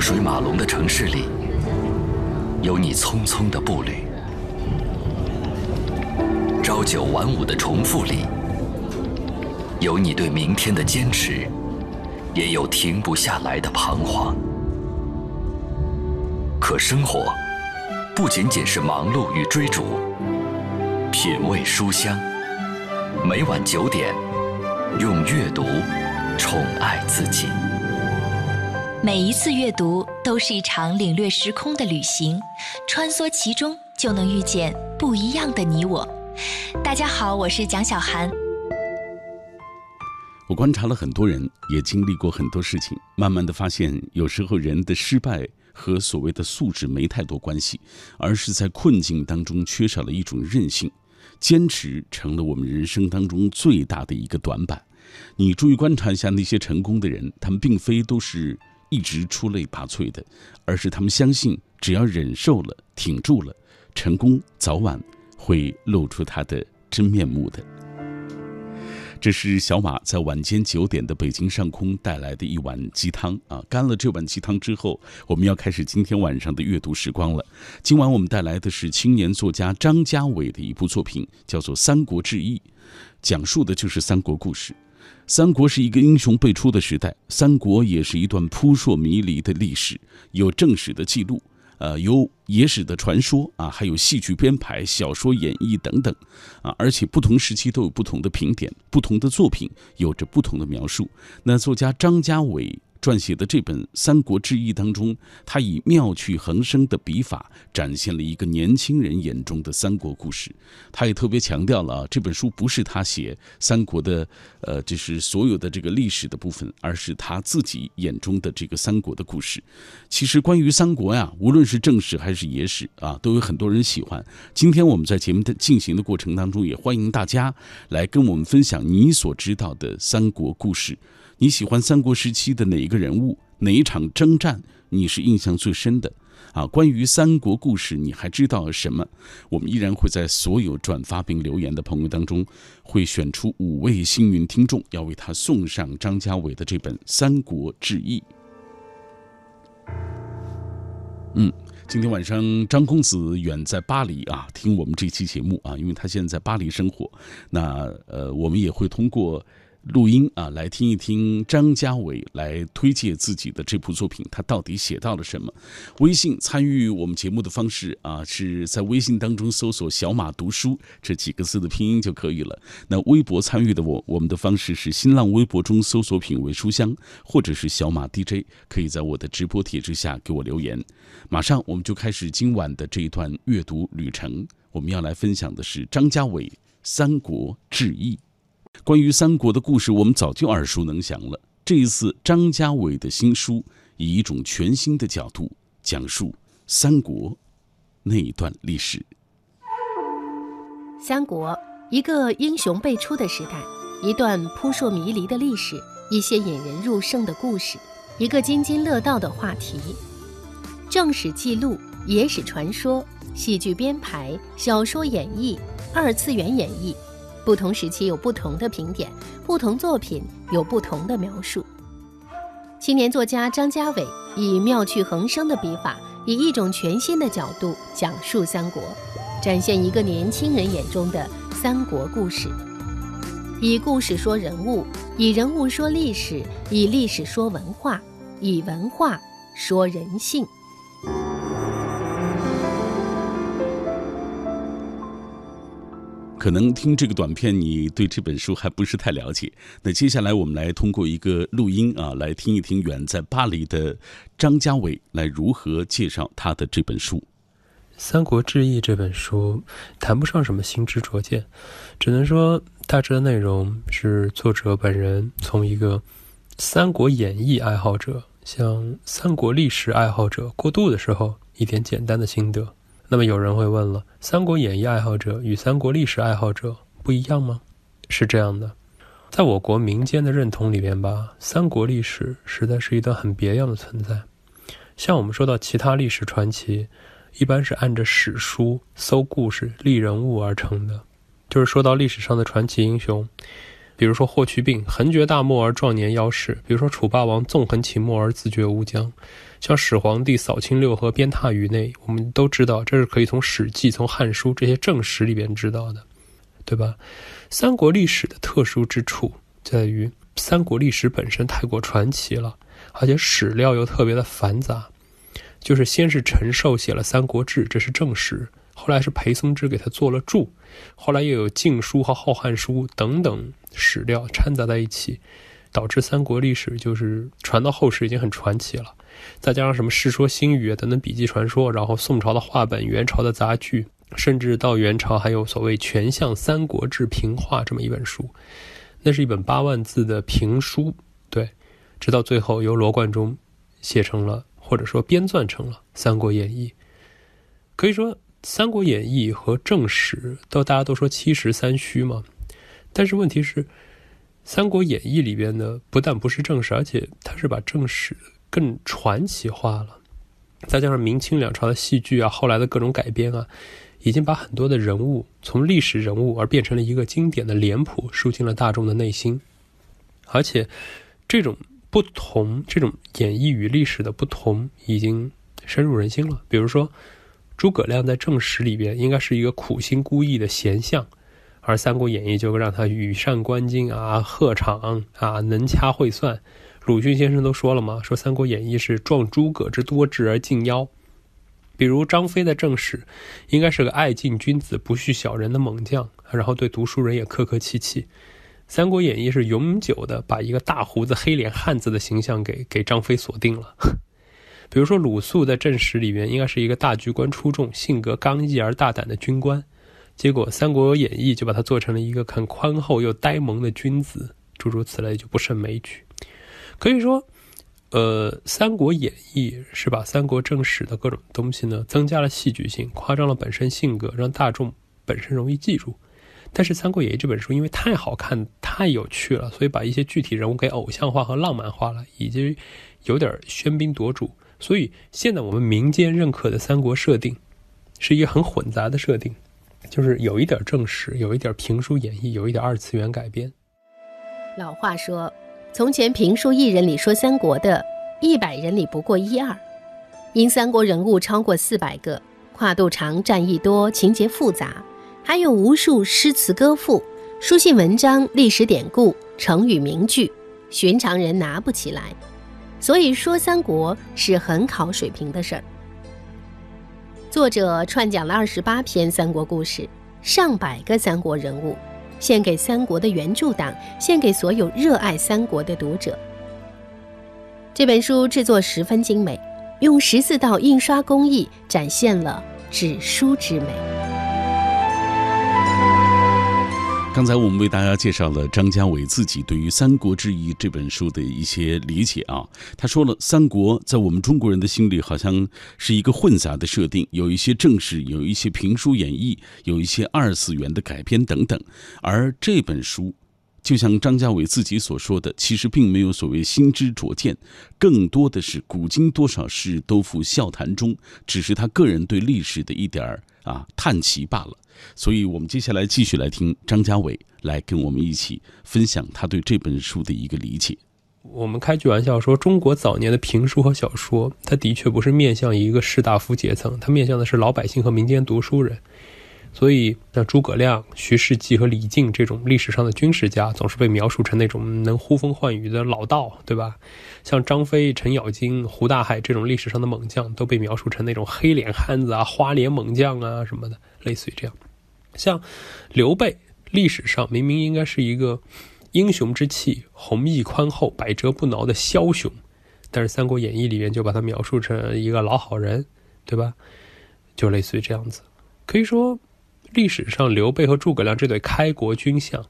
车水马龙的城市里，有你匆匆的步履；朝九晚五的重复里，有你对明天的坚持，也有停不下来的彷徨。可生活不仅仅是忙碌与追逐，品味书香。每晚九点，用阅读宠爱自己。每一次阅读都是一场领略时空的旅行，穿梭其中就能遇见不一样的你我。大家好，我是蒋小涵。我观察了很多人，也经历过很多事情，慢慢的发现，有时候人的失败和所谓的素质没太多关系，而是在困境当中缺少了一种韧性，坚持成了我们人生当中最大的一个短板。你注意观察一下那些成功的人，他们并非都是。一直出类拔萃的，而是他们相信，只要忍受了、挺住了，成功早晚会露出它的真面目的。这是小马在晚间九点的北京上空带来的一碗鸡汤啊！干了这碗鸡汤之后，我们要开始今天晚上的阅读时光了。今晚我们带来的是青年作家张家伟的一部作品，叫做《三国志异》，讲述的就是三国故事。三国是一个英雄辈出的时代，三国也是一段扑朔迷离的历史，有正史的记录，呃，有野史的传说啊，还有戏剧编排、小说演绎等等，啊，而且不同时期都有不同的评点，不同的作品有着不同的描述。那作家张家伟。撰写的这本《三国志异》当中，他以妙趣横生的笔法，展现了一个年轻人眼中的三国故事。他也特别强调了啊，这本书不是他写三国的，呃，就是所有的这个历史的部分，而是他自己眼中的这个三国的故事。其实关于三国呀，无论是正史还是野史啊，都有很多人喜欢。今天我们在节目的进行的过程当中，也欢迎大家来跟我们分享你所知道的三国故事。你喜欢三国时期的哪一个人物？哪一场征战你是印象最深的？啊，关于三国故事，你还知道什么？我们依然会在所有转发并留言的朋友当中，会选出五位幸运听众，要为他送上张家伟的这本《三国志异》。嗯，今天晚上张公子远在巴黎啊，听我们这期节目啊，因为他现在在巴黎生活。那呃，我们也会通过。录音啊，来听一听张家伟来推介自己的这部作品，他到底写到了什么？微信参与我们节目的方式啊，是在微信当中搜索“小马读书”这几个字的拼音就可以了。那微博参与的我，我们的方式是新浪微博中搜索“品味书香”或者是小马 DJ，可以在我的直播帖之下给我留言。马上我们就开始今晚的这一段阅读旅程，我们要来分享的是张家伟《三国志异》。关于三国的故事，我们早就耳熟能详了。这一次，张家伟的新书以一种全新的角度讲述三国那一段历史。三国，一个英雄辈出的时代，一段扑朔迷离的历史，一些引人入胜的故事，一个津津乐道的话题。正史记录、野史传说、戏剧编排、小说演绎、二次元演绎。不同时期有不同的评点，不同作品有不同的描述。青年作家张家伟以妙趣横生的笔法，以一种全新的角度讲述三国，展现一个年轻人眼中的三国故事。以故事说人物，以人物说历史，以历史说文化，以文化说人性。可能听这个短片，你对这本书还不是太了解。那接下来我们来通过一个录音啊，来听一听远在巴黎的张家伟来如何介绍他的这本书《三国志异》这本书，谈不上什么新知灼见，只能说大致的内容是作者本人从一个《三国演义》爱好者向三国历史爱好者过渡的时候一点简单的心得。那么有人会问了，《三国演义》爱好者与三国历史爱好者不一样吗？是这样的，在我国民间的认同里边吧，三国历史实在是一段很别样的存在。像我们说到其他历史传奇，一般是按着史书搜故事、立人物而成的，就是说到历史上的传奇英雄，比如说霍去病横绝大漠而壮年夭逝，比如说楚霸王纵横秦末而自绝乌江，像始皇帝扫清六合鞭挞宇内，我们都知道这是可以从《史记》、从《汉书》这些正史里边知道的，对吧？三国历史的特殊之处在于，三国历史本身太过传奇了，而且史料又特别的繁杂。就是先是陈寿写了《三国志》，这是正史；后来是裴松之给他做了注，后来又有《晋书》和《后汉书》等等史料掺杂在一起，导致三国历史就是传到后世已经很传奇了。再加上什么《世说新语》等等笔记传说，然后宋朝的话本、元朝的杂剧，甚至到元朝还有所谓全像《三国志》平话这么一本书，那是一本八万字的评书。对，直到最后由罗贯中写成了。或者说编撰成了《三国演义》，可以说《三国演义》和正史都大家都说七十三虚嘛。但是问题是，《三国演义》里边呢，不但不是正史，而且它是把正史更传奇化了。再加上明清两朝的戏剧啊，后来的各种改编啊，已经把很多的人物从历史人物而变成了一个经典的脸谱，输进了大众的内心。而且这种。不同这种演绎与历史的不同，已经深入人心了。比如说，诸葛亮在正史里边应该是一个苦心孤诣的贤相，而《三国演义》就让他羽扇纶巾啊，鹤场啊，能掐会算。鲁迅先生都说了嘛，说《三国演义》是壮诸葛之多智而近妖。比如张飞在正史，应该是个爱敬君子、不恤小人的猛将，然后对读书人也客客气气。《三国演义》是永久的把一个大胡子、黑脸汉子的形象给给张飞锁定了。比如说鲁肃在正史里面应该是一个大局观出众、性格刚毅而大胆的军官，结果《三国演义》就把他做成了一个很宽厚又呆萌的君子，诸如此类就不胜枚举。可以说，呃，《三国演义》是把三国正史的各种东西呢增加了戏剧性，夸张了本身性格，让大众本身容易记住。但是《三国演义》这本书因为太好看、太有趣了，所以把一些具体人物给偶像化和浪漫化了，以及有点喧宾夺主。所以现在我们民间认可的三国设定，是一个很混杂的设定，就是有一点正史，有一点评书演绎，有一点二次元改编。老话说，从前评书一人里说三国的，一百人里不过一二。因三国人物超过四百个，跨度长，战役多，情节复杂。还有无数诗词歌赋、书信文章、历史典故、成语名句，寻常人拿不起来。所以说三国是很考水平的事儿。作者串讲了二十八篇三国故事，上百个三国人物，献给三国的原著党，献给所有热爱三国的读者。这本书制作十分精美，用十四道印刷工艺展现了纸书之美。刚才我们为大家介绍了张家伟自己对于《三国志异》这本书的一些理解啊。他说了，三国在我们中国人的心里好像是一个混杂的设定，有一些正史，有一些评书演绎，有一些二次元的改编等等。而这本书，就像张家伟自己所说的，其实并没有所谓新知灼见，更多的是古今多少事都付笑谈中，只是他个人对历史的一点儿啊叹奇罢了。所以，我们接下来继续来听张家伟来跟我们一起分享他对这本书的一个理解。我们开句玩笑说，中国早年的评书和小说，它的确不是面向一个士大夫阶层，它面向的是老百姓和民间读书人。所以，像诸葛亮、徐世绩和李靖这种历史上的军事家，总是被描述成那种能呼风唤雨的老道，对吧？像张飞、程咬金、胡大海这种历史上的猛将，都被描述成那种黑脸汉子啊、花脸猛将啊什么的，类似于这样。像刘备，历史上明明应该是一个英雄之气、弘毅宽厚、百折不挠的枭雄，但是《三国演义》里面就把他描述成一个老好人，对吧？就类似于这样子。可以说，历史上刘备和诸葛亮这对开国军相，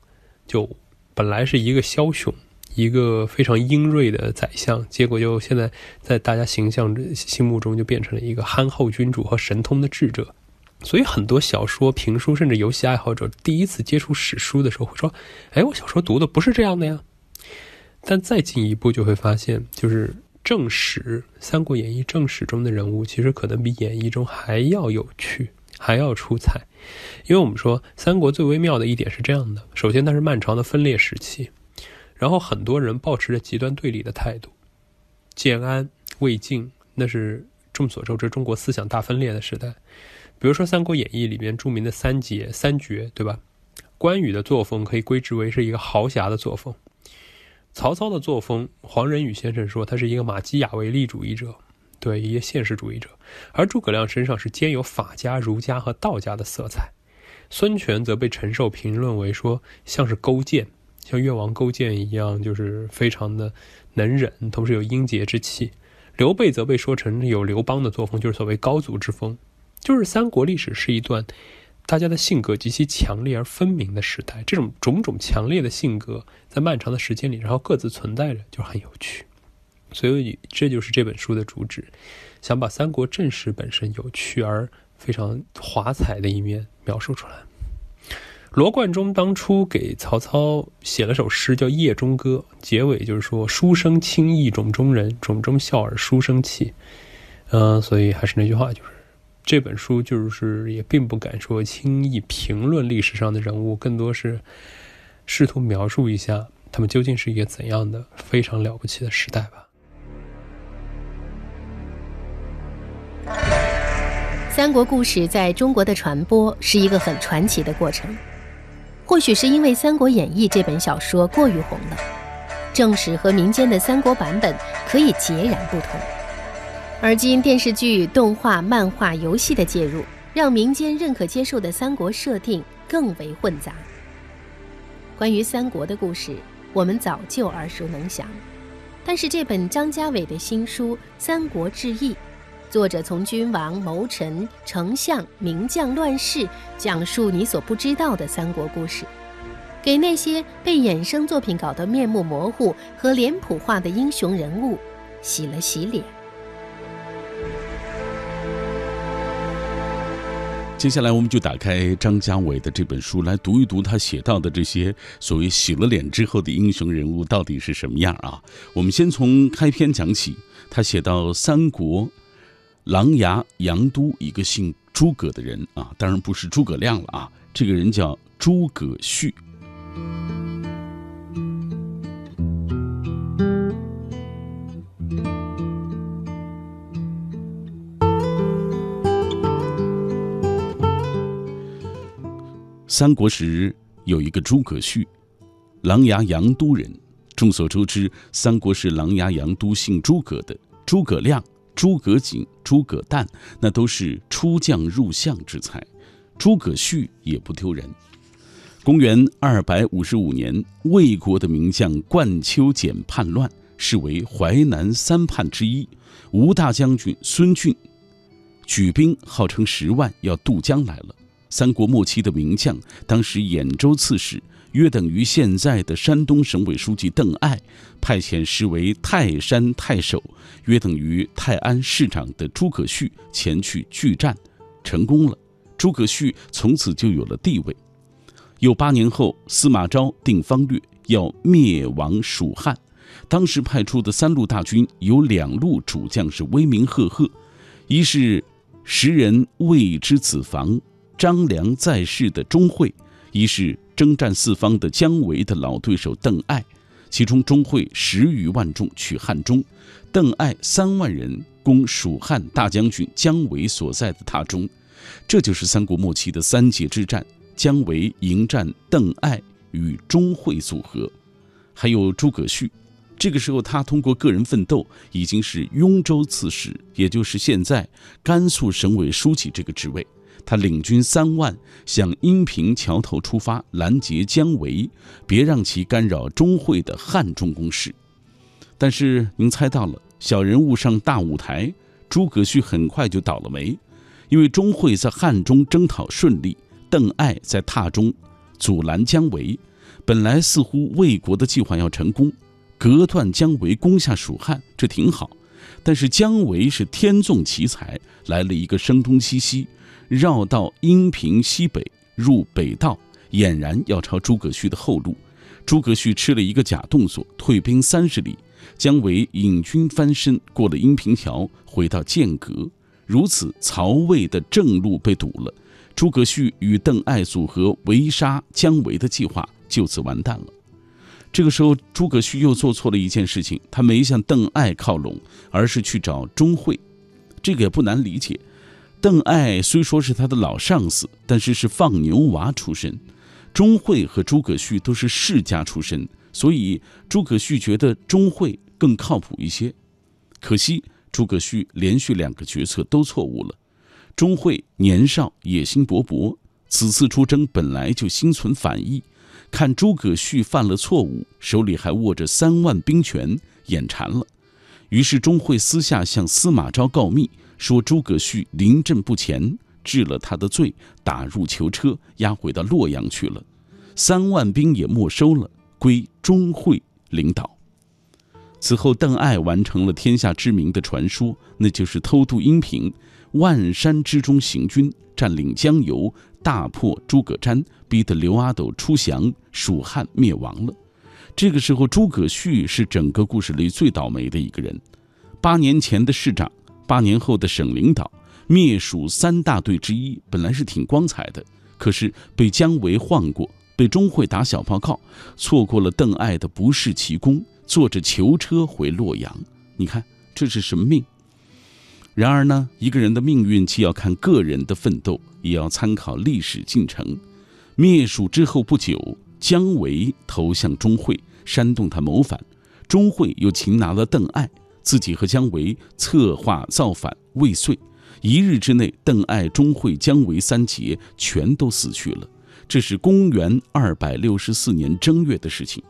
就本来是一个枭雄，一个非常英锐的宰相，结果就现在在大家形象心目中就变成了一个憨厚君主和神通的智者。所以，很多小说、评书，甚至游戏爱好者，第一次接触史书的时候，会说：“哎，我小时候读的不是这样的呀。”但再进一步，就会发现，就是正史《三国演义》正史中的人物，其实可能比演义中还要有趣，还要出彩。因为我们说三国最微妙的一点是这样的：首先，它是漫长的分裂时期，然后很多人保持着极端对立的态度。建安、魏晋，那是众所周知中国思想大分裂的时代。比如说《三国演义》里面著名的三杰、三绝，对吧？关羽的作风可以归之为是一个豪侠的作风。曹操的作风，黄仁宇先生说他是一个马基雅维利主义者，对一个现实主义者。而诸葛亮身上是兼有法家、儒家和道家的色彩。孙权则被陈寿评论为说像是勾践，像越王勾践一样，就是非常的能忍，同时有英杰之气。刘备则被说成有刘邦的作风，就是所谓高祖之风。就是三国历史是一段大家的性格极其强烈而分明的时代，这种种种强烈的性格在漫长的时间里，然后各自存在着，就很有趣。所以这就是这本书的主旨，想把三国正史本身有趣而非常华彩的一面描述出来。罗贯中当初给曹操写了首诗，叫《夜中歌》，结尾就是说：“书生轻意冢中人，冢中笑尔书生气。”嗯，所以还是那句话，就是。这本书就是也并不敢说轻易评论历史上的人物，更多是试图描述一下他们究竟是一个怎样的非常了不起的时代吧。三国故事在中国的传播是一个很传奇的过程，或许是因为《三国演义》这本小说过于红了，正史和民间的三国版本可以截然不同。而今电视剧、动画、漫画、游戏的介入，让民间认可接受的三国设定更为混杂。关于三国的故事，我们早就耳熟能详。但是这本张家伟的新书《三国志异》，作者从君王、谋臣、丞相、名将、乱世，讲述你所不知道的三国故事，给那些被衍生作品搞得面目模糊和脸谱化的英雄人物洗了洗脸。接下来，我们就打开张家伟的这本书，来读一读他写到的这些所谓洗了脸之后的英雄人物到底是什么样啊？我们先从开篇讲起。他写到三国琅琊阳都一个姓诸葛的人啊，当然不是诸葛亮了啊，这个人叫诸葛绪。三国时有一个诸葛绪，琅琊阳都人。众所周知，三国是琅琊阳都姓诸葛的诸葛亮、诸葛瑾、诸葛诞，那都是出将入相之才。诸葛绪也不丢人。公元二百五十五年，魏国的名将冠丘简叛乱，是为淮南三叛之一。吴大将军孙峻举兵号称十万，要渡江来了。三国末期的名将，当时兖州刺史，约等于现在的山东省委书记邓艾，派遣实为泰山太守，约等于泰安市长的诸葛绪前去拒战，成功了。诸葛绪从此就有了地位。又八年后，司马昭定方略，要灭亡蜀汉，当时派出的三路大军有两路主将是威名赫赫，一是时人谓之子房。张良在世的钟会，一是征战四方的姜维的老对手邓艾，其中钟会十余万众取汉中，邓艾三万人攻蜀汉大将军姜维所在的塔中，这就是三国末期的三捷之战。姜维迎战邓艾与钟会组合，还有诸葛绪，这个时候他通过个人奋斗，已经是雍州刺史，也就是现在甘肃省委书记这个职位。他领军三万向阴平桥头出发，拦截姜维，别让其干扰钟会的汉中攻势。但是您猜到了，小人物上大舞台，诸葛绪很快就倒了霉。因为钟会在汉中征讨顺利，邓艾在榻中阻拦姜维。本来似乎魏国的计划要成功，隔断姜维攻下蜀汉，这挺好。但是姜维是天纵奇才，来了一个声东击西。绕到阴平西北，入北道，俨然要抄诸葛绪的后路。诸葛绪吃了一个假动作，退兵三十里。姜维引军翻身，过了阴平桥，回到剑阁。如此，曹魏的正路被堵了，诸葛绪与邓艾组合围杀姜维的计划就此完蛋了。这个时候，诸葛绪又做错了一件事情，他没向邓艾靠拢，而是去找钟会。这个也不难理解。邓艾虽说是他的老上司，但是是放牛娃出身；钟会和诸葛绪都是世家出身，所以诸葛绪觉得钟会更靠谱一些。可惜诸葛绪连续两个决策都错误了。钟会年少野心勃勃，此次出征本来就心存反意。看诸葛绪犯了错误，手里还握着三万兵权，眼馋了。于是钟会私下向司马昭告密，说诸葛绪临阵不前，治了他的罪，打入囚车，押回到洛阳去了。三万兵也没收了，归钟会领导。此后，邓艾完成了天下知名的传说，那就是偷渡阴平，万山之中行军，占领江油。大破诸葛瞻，逼得刘阿斗出降，蜀汉灭亡了。这个时候，诸葛绪是整个故事里最倒霉的一个人。八年前的市长，八年后的省领导，灭蜀三大队之一，本来是挺光彩的。可是被姜维晃过，被钟会打小报告，错过了邓艾的不世奇功，坐着囚车回洛阳。你看这是什么命？然而呢，一个人的命运既要看个人的奋斗。也要参考历史进程。灭蜀之后不久，姜维投向钟会，煽动他谋反。钟会又擒拿了邓艾，自己和姜维策划造反未遂。一日之内，邓艾、钟会、姜维三杰全都死去了。这是公元二百六十四年正月的事情。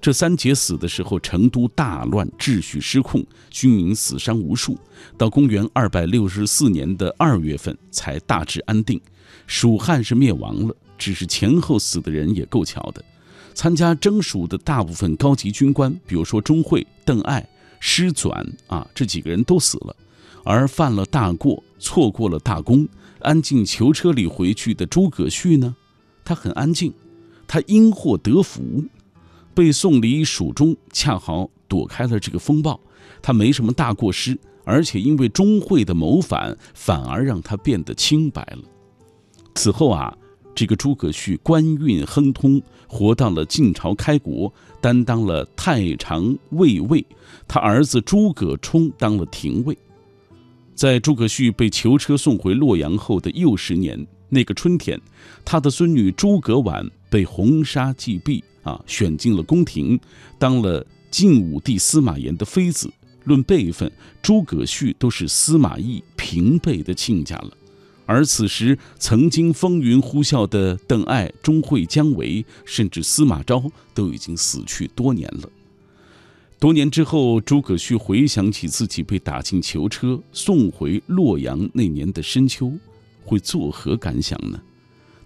这三杰死的时候，成都大乱，秩序失控，军民死伤无数。到公元二百六十四年的二月份，才大致安定。蜀汉是灭亡了，只是前后死的人也够巧的。参加征蜀的大部分高级军官，比如说钟会、邓艾、师纂啊，这几个人都死了。而犯了大过、错过了大功、安静囚车里回去的诸葛绪呢？他很安静，他因祸得福。被送离蜀中，恰好躲开了这个风暴，他没什么大过失，而且因为钟会的谋反，反而让他变得清白了。此后啊，这个诸葛绪官运亨通，活到了晋朝开国，担当了太常卫尉，他儿子诸葛冲当了廷尉。在诸葛绪被囚车送回洛阳后的又十年，那个春天，他的孙女诸葛婉被红纱祭毙。啊，选进了宫廷，当了晋武帝司马炎的妃子。论辈分，诸葛绪都是司马懿平辈的亲家了。而此时，曾经风云呼啸的邓艾、钟会、姜维，甚至司马昭，都已经死去多年了。多年之后，诸葛绪回想起自己被打进囚车，送回洛阳那年的深秋，会作何感想呢？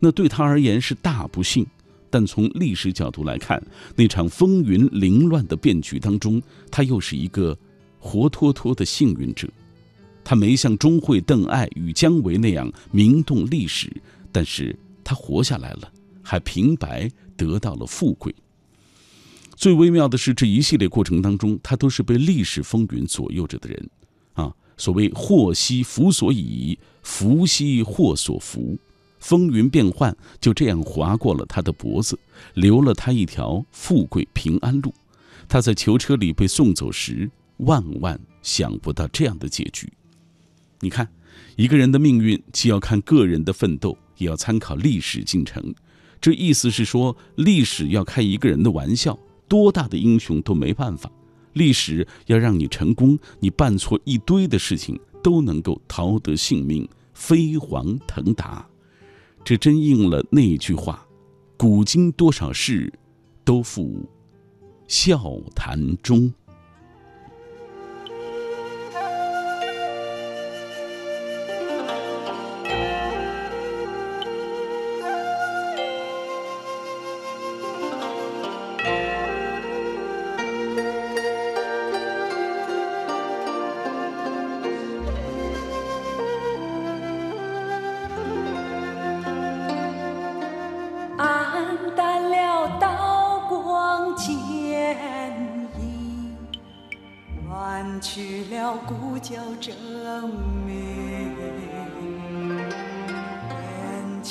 那对他而言是大不幸。但从历史角度来看，那场风云凌乱的变局当中，他又是一个活脱脱的幸运者。他没像钟会、邓艾与姜维那样名动历史，但是他活下来了，还平白得到了富贵。最微妙的是，这一系列过程当中，他都是被历史风云左右着的人。啊，所谓祸兮福所倚，福兮祸所伏。风云变幻，就这样划过了他的脖子，留了他一条富贵平安路。他在囚车里被送走时，万万想不到这样的结局。你看，一个人的命运既要看个人的奋斗，也要参考历史进程。这意思是说，历史要开一个人的玩笑，多大的英雄都没办法。历史要让你成功，你办错一堆的事情都能够逃得性命，飞黄腾达。这真应了那句话：“古今多少事，都付笑谈中。”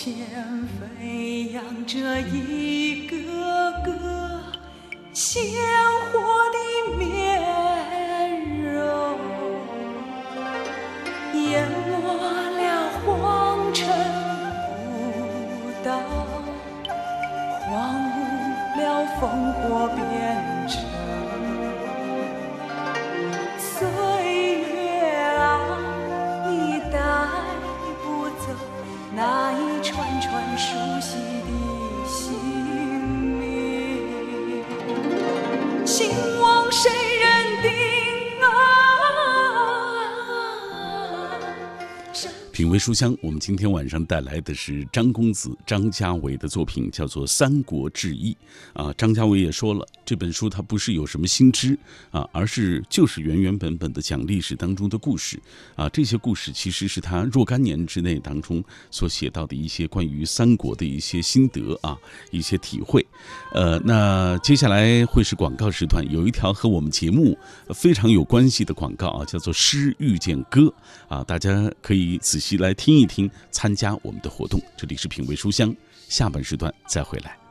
叫证明，前飞扬着一个个鲜活的面容，淹没了黄尘古道，荒芜了烽火边。品味书香，我们今天晚上带来的是张公子张家伟的作品，叫做《三国志异》啊。张家伟也说了，这本书它不是有什么新知啊，而是就是原原本本的讲历史当中的故事啊。这些故事其实是他若干年之内当中所写到的一些关于三国的一些心得啊，一些体会。呃，那接下来会是广告时段，有一条和我们节目非常有关系的广告啊，叫做“诗遇见歌”啊，大家可以仔细来听一听，参加我们的活动。这里是品味书香，下半时段再回来。